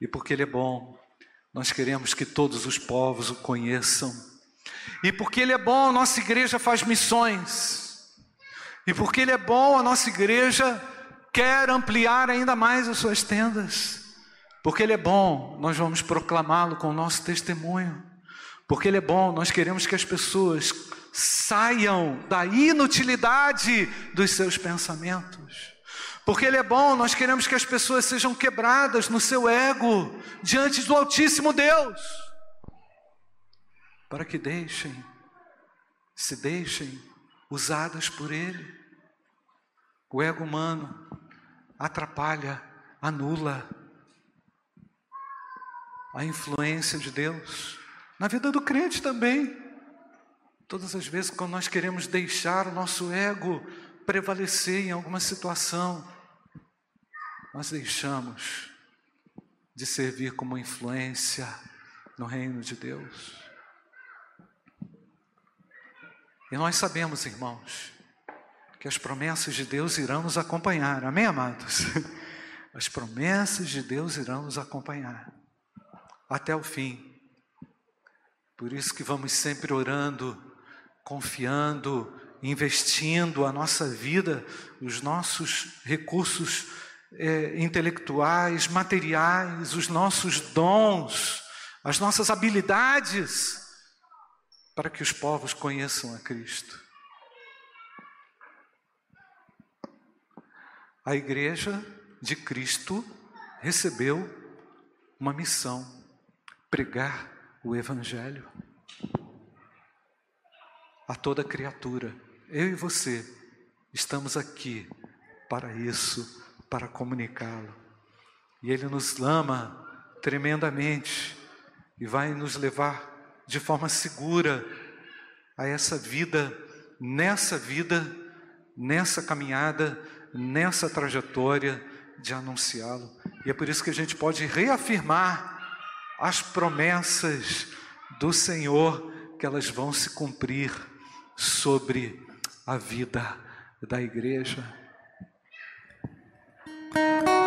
E porque Ele é bom, nós queremos que todos os povos o conheçam. E porque Ele é bom, nossa igreja faz missões. E porque Ele é bom, a nossa igreja quer ampliar ainda mais as suas tendas. Porque Ele é bom, nós vamos proclamá-lo com o nosso testemunho. Porque Ele é bom, nós queremos que as pessoas saiam da inutilidade dos seus pensamentos. Porque Ele é bom, nós queremos que as pessoas sejam quebradas no seu ego diante do Altíssimo Deus, para que deixem, se deixem usadas por Ele. O ego humano atrapalha, anula a influência de Deus na vida do crente também. Todas as vezes quando nós queremos deixar o nosso ego prevalecer em alguma situação, nós deixamos de servir como influência no reino de Deus. E nós sabemos, irmãos, que as promessas de Deus irão nos acompanhar, amém, amados? *laughs* As promessas de Deus irão nos acompanhar até o fim. Por isso que vamos sempre orando confiando, investindo a nossa vida, os nossos recursos é, intelectuais, materiais, os nossos dons, as nossas habilidades, para que os povos conheçam a Cristo. A igreja de Cristo recebeu uma missão: pregar o Evangelho a toda criatura. Eu e você estamos aqui para isso, para comunicá-lo. E Ele nos ama tremendamente e vai nos levar de forma segura a essa vida, nessa vida, nessa caminhada, nessa trajetória de anunciá-lo. E é por isso que a gente pode reafirmar as promessas do Senhor, que elas vão se cumprir sobre a vida da igreja. Receberei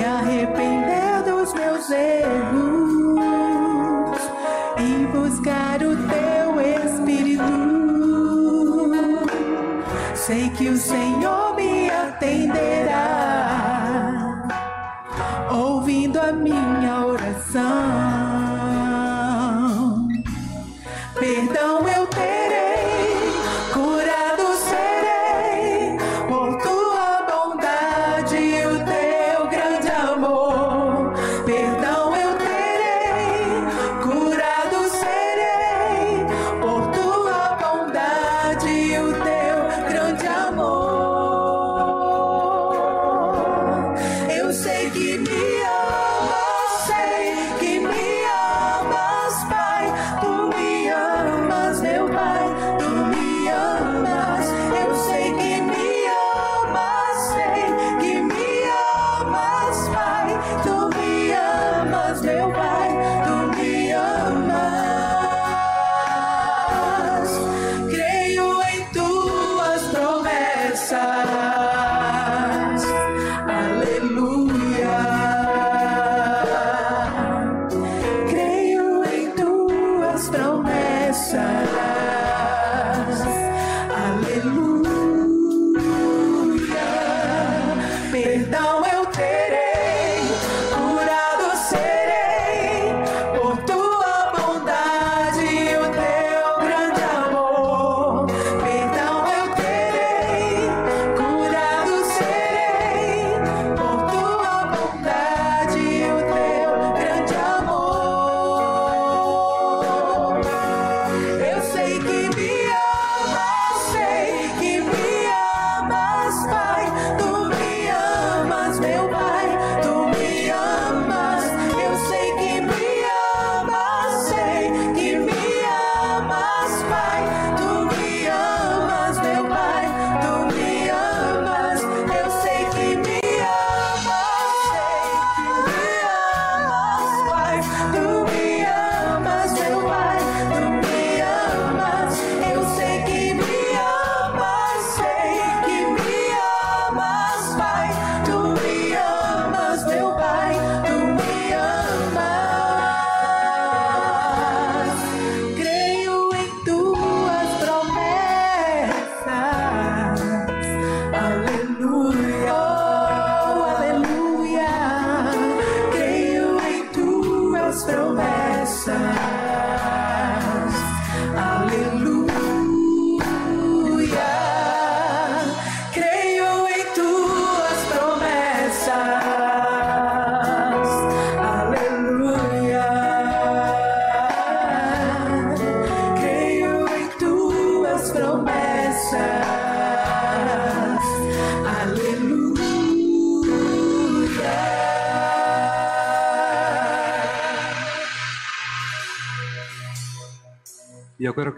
me arrepender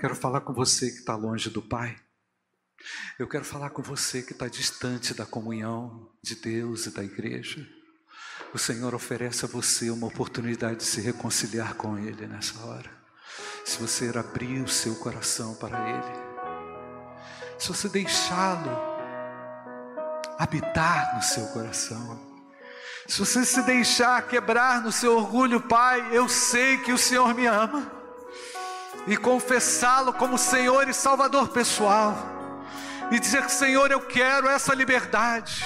quero falar com você que está longe do Pai. Eu quero falar com você que está distante da comunhão de Deus e da igreja. O Senhor oferece a você uma oportunidade de se reconciliar com Ele nessa hora. Se você abrir o seu coração para Ele, se você deixá-lo habitar no seu coração, se você se deixar quebrar no seu orgulho, Pai, eu sei que o Senhor me ama, e confessá-lo como Senhor e Salvador pessoal, e dizer: Senhor, eu quero essa liberdade,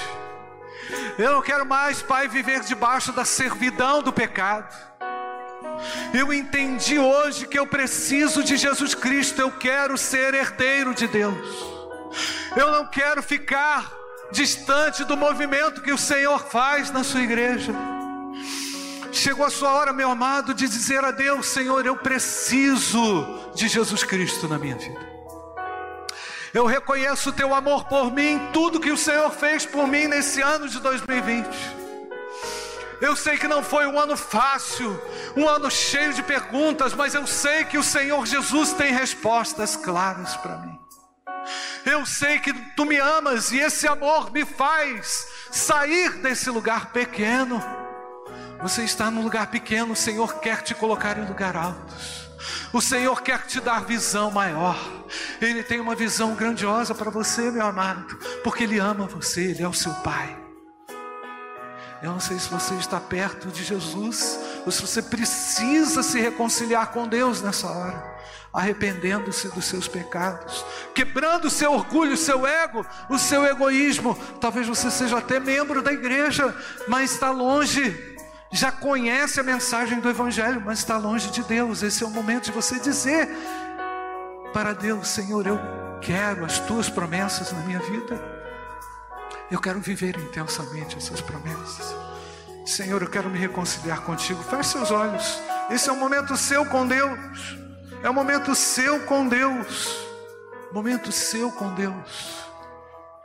eu não quero mais, Pai, viver debaixo da servidão do pecado. Eu entendi hoje que eu preciso de Jesus Cristo, eu quero ser herdeiro de Deus. Eu não quero ficar distante do movimento que o Senhor faz na sua igreja. Chegou a sua hora, meu amado, de dizer a Deus: Senhor, eu preciso de Jesus Cristo na minha vida. Eu reconheço o teu amor por mim, tudo que o Senhor fez por mim nesse ano de 2020. Eu sei que não foi um ano fácil, um ano cheio de perguntas, mas eu sei que o Senhor Jesus tem respostas claras para mim. Eu sei que tu me amas e esse amor me faz sair desse lugar pequeno. Você está num lugar pequeno, o Senhor quer te colocar em lugar altos. O Senhor quer te dar visão maior. Ele tem uma visão grandiosa para você, meu amado, porque Ele ama você, Ele é o seu Pai. Eu não sei se você está perto de Jesus ou se você precisa se reconciliar com Deus nessa hora arrependendo-se dos seus pecados, quebrando o seu orgulho, o seu ego, o seu egoísmo. Talvez você seja até membro da igreja, mas está longe, já conhece a mensagem do Evangelho, mas está longe de Deus. Esse é o momento de você dizer para Deus: Senhor, eu quero as tuas promessas na minha vida, eu quero viver intensamente essas promessas. Senhor, eu quero me reconciliar contigo. Feche seus olhos. Esse é o momento seu com Deus. É um momento seu com Deus. Momento seu com Deus.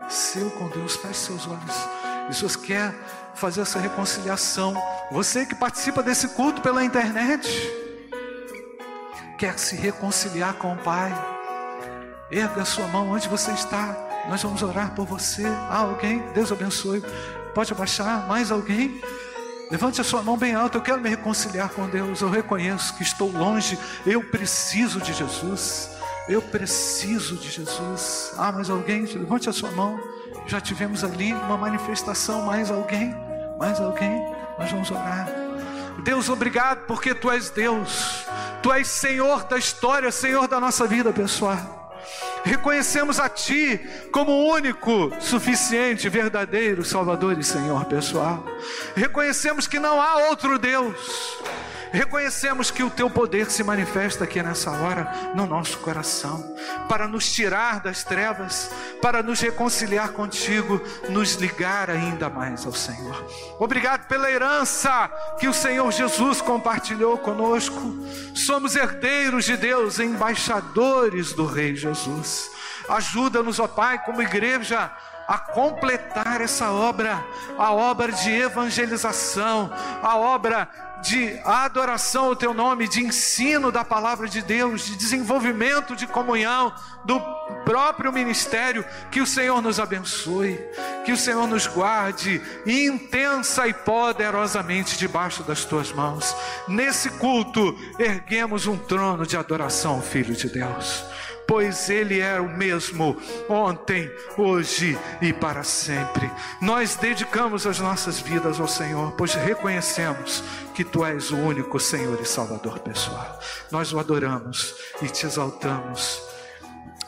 Seu com Deus. Feche seus olhos. Você quer fazer essa reconciliação, você que participa desse culto pela internet, quer se reconciliar com o Pai, erga a sua mão onde você está. Nós vamos orar por você. Ah, alguém? Deus abençoe. Pode abaixar? Mais alguém? Levante a sua mão bem alta. Eu quero me reconciliar com Deus. Eu reconheço que estou longe. Eu preciso de Jesus. Eu preciso de Jesus. Ah, mas alguém? Levante a sua mão. Já tivemos ali uma manifestação. Mais alguém? Mais alguém? Nós vamos orar. Deus, obrigado porque Tu és Deus. Tu és Senhor da história, Senhor da nossa vida pessoal. Reconhecemos a Ti como único, suficiente, verdadeiro Salvador e Senhor pessoal. Reconhecemos que não há outro Deus. Reconhecemos que o teu poder se manifesta aqui nessa hora no nosso coração, para nos tirar das trevas, para nos reconciliar contigo, nos ligar ainda mais ao Senhor. Obrigado pela herança que o Senhor Jesus compartilhou conosco. Somos herdeiros de Deus, embaixadores do Rei Jesus. Ajuda-nos, ó Pai, como igreja a completar essa obra, a obra de evangelização, a obra de adoração ao teu nome, de ensino da palavra de Deus, de desenvolvimento de comunhão do próprio ministério, que o Senhor nos abençoe, que o Senhor nos guarde intensa e poderosamente debaixo das tuas mãos. Nesse culto, erguemos um trono de adoração, Filho de Deus pois Ele é o mesmo ontem, hoje e para sempre. Nós dedicamos as nossas vidas ao Senhor, pois reconhecemos que Tu és o único Senhor e Salvador pessoal. Nós o adoramos e te exaltamos.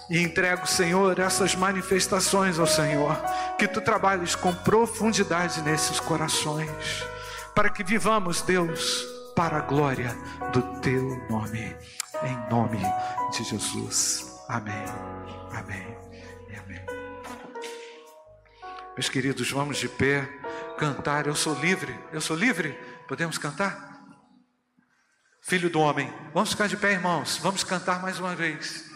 E entrego, Senhor, essas manifestações ao Senhor, que tu trabalhes com profundidade nesses corações, para que vivamos, Deus, para a glória do teu nome, em nome de Jesus. Amém. Amém. E amém. Meus queridos, vamos de pé cantar. Eu sou livre. Eu sou livre. Podemos cantar? Filho do homem. Vamos ficar de pé, irmãos. Vamos cantar mais uma vez.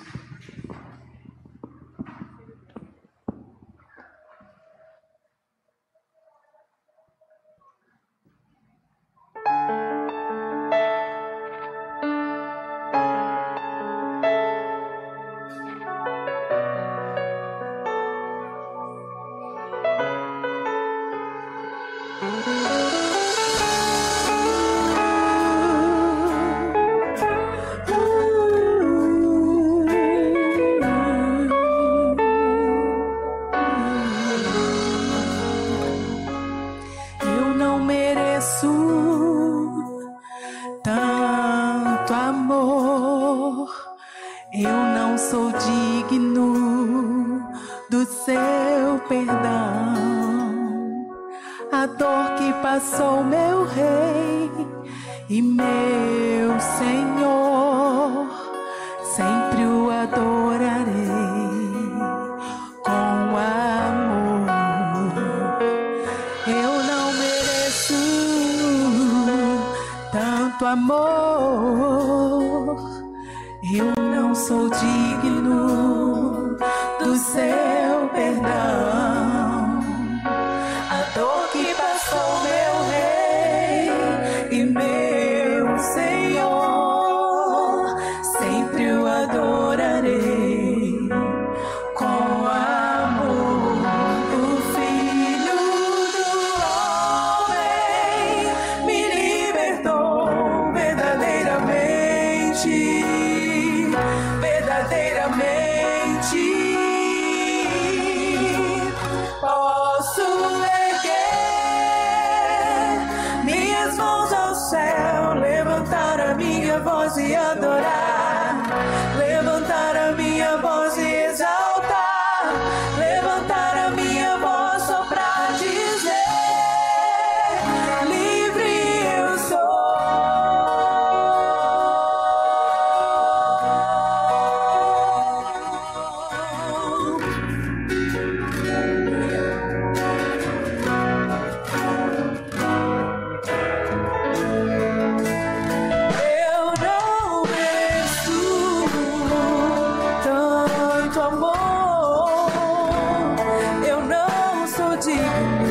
Não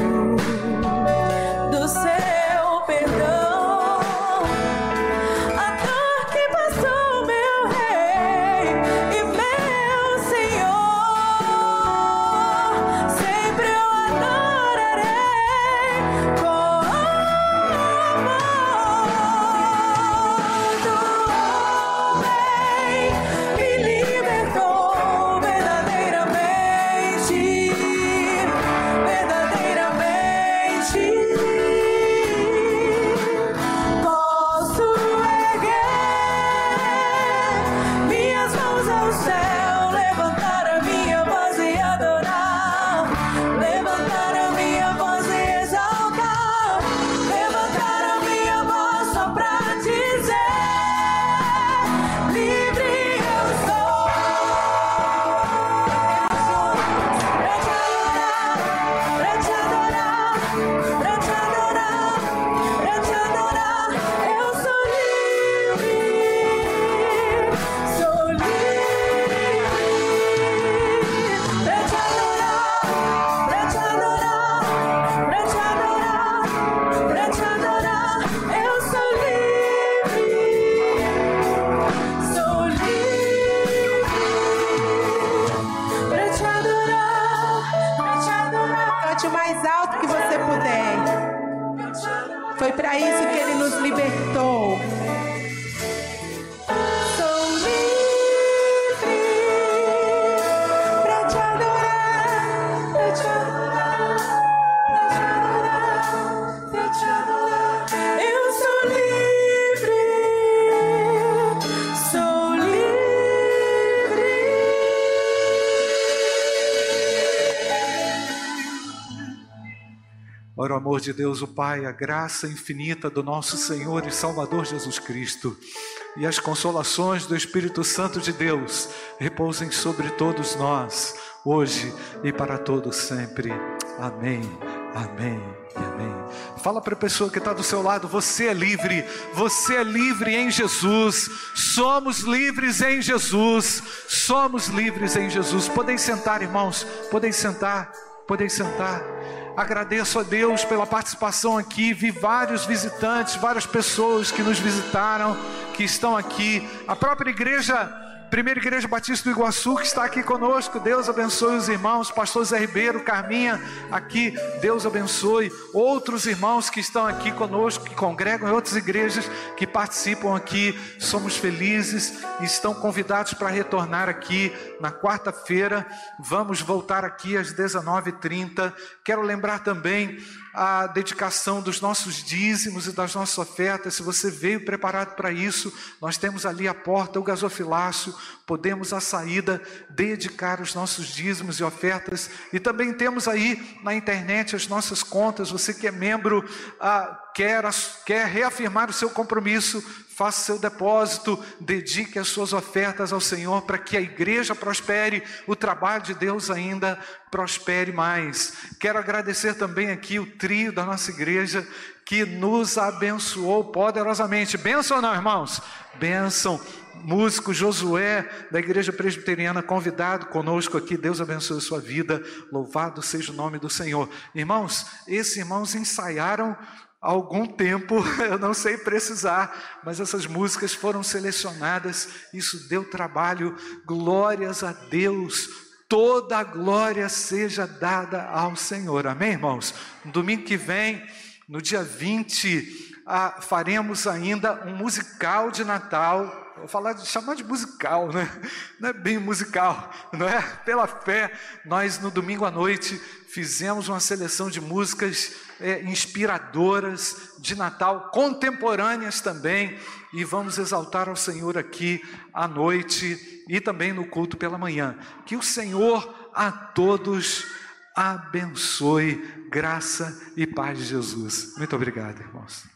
de Deus, o Pai, a graça infinita do nosso Senhor e Salvador Jesus Cristo e as consolações do Espírito Santo de Deus repousem sobre todos nós, hoje e para todos sempre. Amém, amém e amém. Fala para a pessoa que está do seu lado: você é livre, você é livre em Jesus, somos livres em Jesus, somos livres em Jesus. Podem sentar, irmãos, podem sentar, podem sentar. Agradeço a Deus pela participação aqui. Vi vários visitantes, várias pessoas que nos visitaram, que estão aqui. A própria igreja, Primeira Igreja Batista do Iguaçu, que está aqui conosco. Deus abençoe os irmãos. Pastor Zé Ribeiro, Carminha, aqui. Deus abençoe. Outros irmãos que estão aqui conosco, que congregam em outras igrejas, que participam aqui. Somos felizes e estão convidados para retornar aqui na quarta-feira. Vamos voltar aqui às 19h30. Quero lembrar também a dedicação dos nossos dízimos e das nossas ofertas. Se você veio preparado para isso, nós temos ali à porta o gasofilácio. podemos à saída dedicar os nossos dízimos e ofertas. E também temos aí na internet as nossas contas. Você que é membro, ah, quer, quer reafirmar o seu compromisso, faça seu depósito, dedique as suas ofertas ao Senhor para que a igreja prospere, o trabalho de Deus ainda prospere mais. Quero agradecer também aqui o trio da nossa igreja que nos abençoou poderosamente. Benção não, irmãos? Benção. Músico Josué, da Igreja Presbiteriana, convidado conosco aqui. Deus abençoe a sua vida. Louvado seja o nome do Senhor. Irmãos, esses irmãos ensaiaram algum tempo, *laughs* eu não sei precisar, mas essas músicas foram selecionadas, isso deu trabalho, glórias a Deus, toda a glória seja dada ao Senhor, amém, irmãos? No domingo que vem, no dia 20, ah, faremos ainda um musical de Natal. Vou falar de chamar de musical, né? Não é bem musical, não é? Pela fé, nós no domingo à noite fizemos uma seleção de músicas é, inspiradoras de Natal, contemporâneas também, e vamos exaltar ao Senhor aqui à noite e também no culto pela manhã. Que o Senhor a todos abençoe, graça e paz de Jesus. Muito obrigado, irmãos.